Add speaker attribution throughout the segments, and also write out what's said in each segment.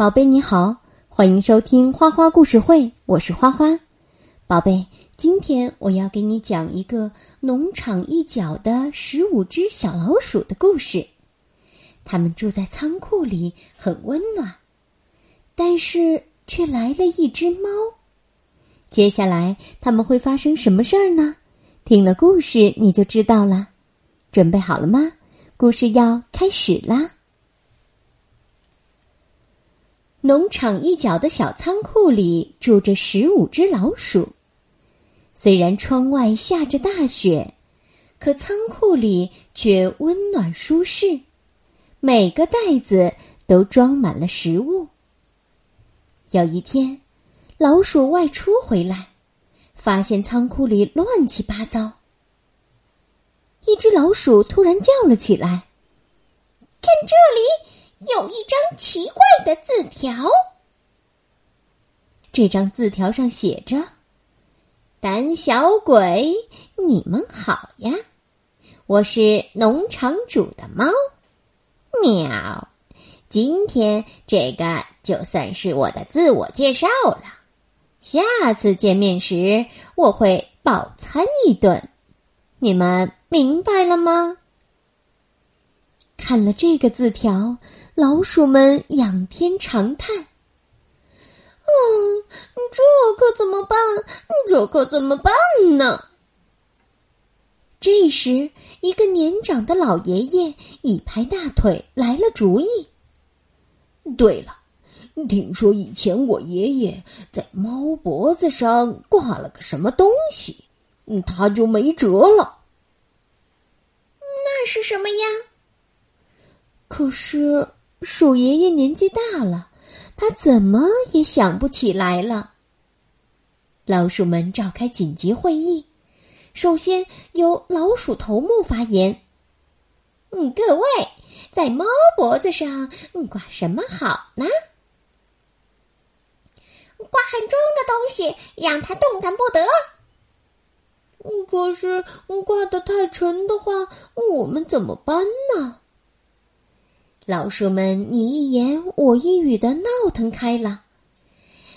Speaker 1: 宝贝你好，欢迎收听花花故事会，我是花花。宝贝，今天我要给你讲一个农场一角的十五只小老鼠的故事。它们住在仓库里，很温暖，但是却来了一只猫。接下来他们会发生什么事儿呢？听了故事你就知道了。准备好了吗？故事要开始啦！农场一角的小仓库里住着十五只老鼠。虽然窗外下着大雪，可仓库里却温暖舒适，每个袋子都装满了食物。有一天，老鼠外出回来，发现仓库里乱七八糟。一只老鼠突然叫了起来：“
Speaker 2: 看这里，有一张奇怪的字条。
Speaker 1: 这张字条上写着。”胆小鬼，你们好呀！我是农场主的猫，喵。今天这个就算是我的自我介绍了。下次见面时，我会饱餐一顿。你们明白了吗？看了这个字条，老鼠们仰天长叹。
Speaker 2: 嗯，这可怎么办？这可怎么办呢？
Speaker 1: 这时，一个年长的老爷爷一拍大腿，来了主意。
Speaker 3: 对了，听说以前我爷爷在猫脖子上挂了个什么东西，他就没辙了。
Speaker 2: 那是什么呀？
Speaker 1: 可是鼠爷爷年纪大了。他怎么也想不起来了。老鼠们召开紧急会议，首先由老鼠头目发言：“
Speaker 2: 嗯，各位，在猫脖子上挂什么好呢？挂很重的东西，让它动弹不得。
Speaker 4: 可是挂的太沉的话，我们怎么办呢？”
Speaker 1: 老鼠们你一言我一语的闹腾开了。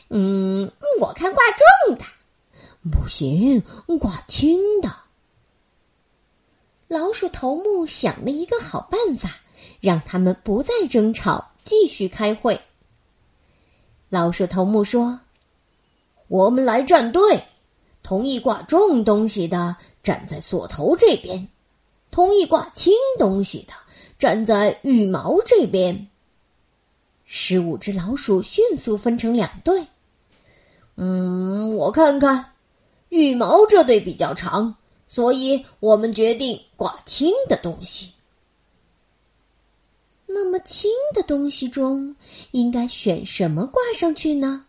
Speaker 2: 嗯，我看挂重的，
Speaker 3: 不行，挂轻的。
Speaker 1: 老鼠头目想了一个好办法，让他们不再争吵，继续开会。老鼠头目说：“
Speaker 3: 我们来站队，同意挂重东西的站在锁头这边，同意挂轻东西的。”站在羽毛这边。
Speaker 1: 十五只老鼠迅速分成两队。
Speaker 3: 嗯，我看看，羽毛这队比较长，所以我们决定挂轻的东西。
Speaker 1: 那么轻的东西中，应该选什么挂上去呢？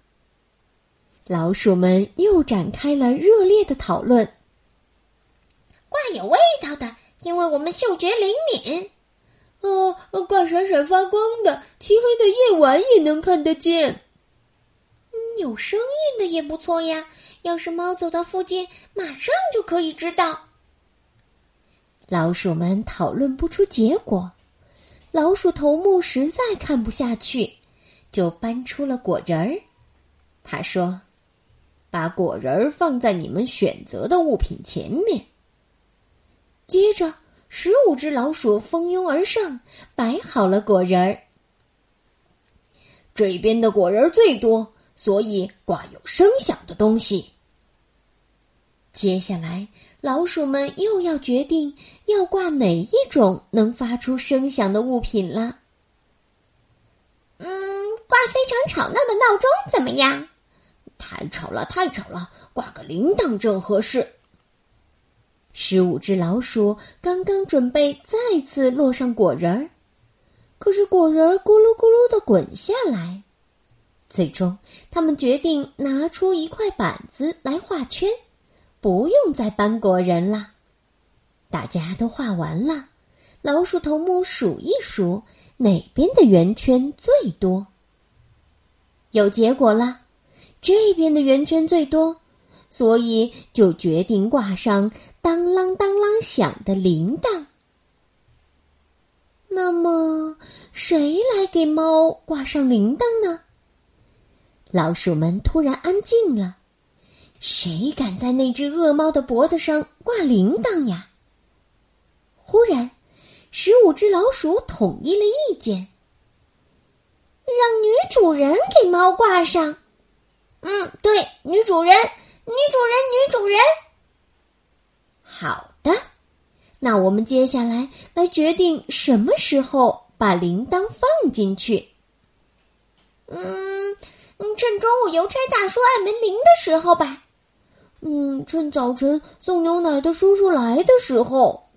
Speaker 1: 老鼠们又展开了热烈的讨论。
Speaker 2: 挂有味道的，因为我们嗅觉灵敏。
Speaker 4: 哦，挂闪闪发光的，漆黑的夜晚也能看得见。
Speaker 2: 嗯，有声音的也不错呀。要是猫走到附近，马上就可以知道。
Speaker 1: 老鼠们讨论不出结果，老鼠头目实在看不下去，就搬出了果仁儿。他说：“把果仁儿放在你们选择的物品前面。”接着。十五只老鼠蜂拥而上，摆好了果仁儿。
Speaker 3: 这边的果仁儿最多，所以挂有声响的东西。
Speaker 1: 接下来，老鼠们又要决定要挂哪一种能发出声响的物品了。
Speaker 2: 嗯，挂非常吵闹的闹钟怎么样？
Speaker 3: 太吵了，太吵了！挂个铃铛正合适。
Speaker 1: 十五只老鼠刚刚准备再次落上果仁儿，可是果仁儿咕噜咕噜的滚下来。最终，他们决定拿出一块板子来画圈，不用再搬果仁了。大家都画完了，老鼠头目数一数哪边的圆圈最多。有结果了，这边的圆圈最多，所以就决定挂上。当啷当啷响的铃铛。那么，谁来给猫挂上铃铛呢？老鼠们突然安静了。谁敢在那只恶猫的脖子上挂铃铛呀？忽然，十五只老鼠统一了意见，
Speaker 2: 让女主人给猫挂上。嗯，对，女主人，女主人，女主人。
Speaker 1: 好的，那我们接下来来决定什么时候把铃铛放进去。
Speaker 2: 嗯，趁中午邮差大叔按门铃的时候吧。
Speaker 4: 嗯，趁早晨送牛奶的叔叔来的时候，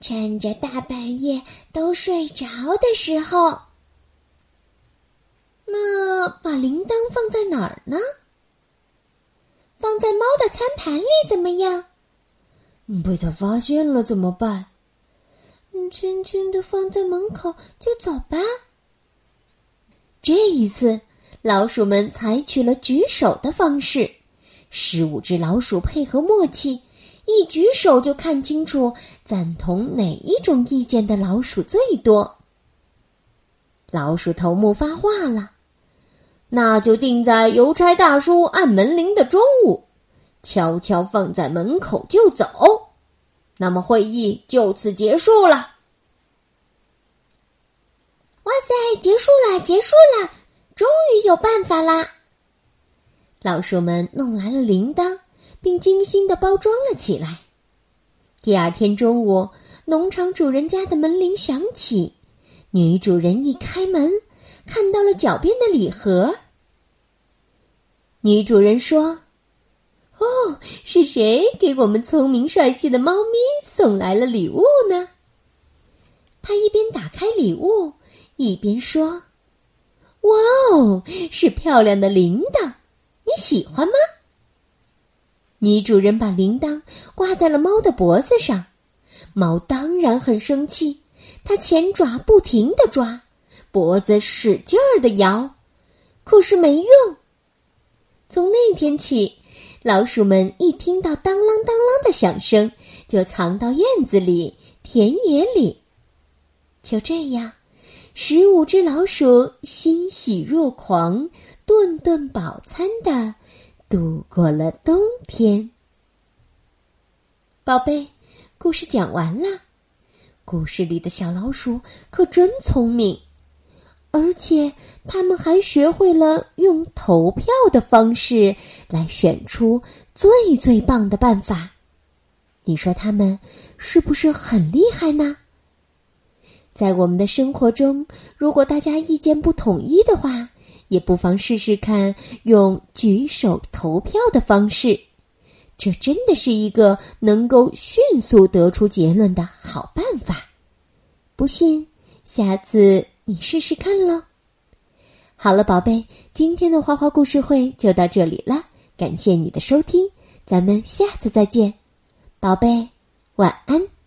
Speaker 2: 趁着大半夜都睡着的时候。
Speaker 1: 那把铃铛放在哪儿呢？
Speaker 2: 放在猫的餐盘里怎么样？
Speaker 4: 被他发现了怎么办？
Speaker 2: 轻轻的放在门口就走吧。
Speaker 1: 这一次，老鼠们采取了举手的方式。十五只老鼠配合默契，一举手就看清楚赞同哪一种意见的老鼠最多。老鼠头目发话了：“那就定在邮差大叔按门铃的中午，悄悄放在门口就走。那么会议就此结束了。”
Speaker 2: 哇塞，结束了，结束了，终于有办法啦！
Speaker 1: 老鼠们弄来了铃铛，并精心的包装了起来。第二天中午，农场主人家的门铃响起，女主人一开门，看到了脚边的礼盒。女主人说：“，是谁给我们聪明帅气的猫咪送来了礼物呢？”他一边打开礼物，一边说：“哇哦，是漂亮的铃铛。”你喜欢吗？女主人把铃铛挂在了猫的脖子上，猫当然很生气，它前爪不停的抓，脖子使劲儿的摇，可是没用。从那天起，老鼠们一听到当啷当啷的响声，就藏到院子里、田野里。就这样，十五只老鼠欣喜若狂。顿顿饱餐的度过了冬天。宝贝，故事讲完了。故事里的小老鼠可真聪明，而且他们还学会了用投票的方式来选出最最棒的办法。你说他们是不是很厉害呢？在我们的生活中，如果大家意见不统一的话，也不妨试试看用举手投票的方式，这真的是一个能够迅速得出结论的好办法。不信，下次你试试看喽。好了，宝贝，今天的花花故事会就到这里了，感谢你的收听，咱们下次再见，宝贝，晚安。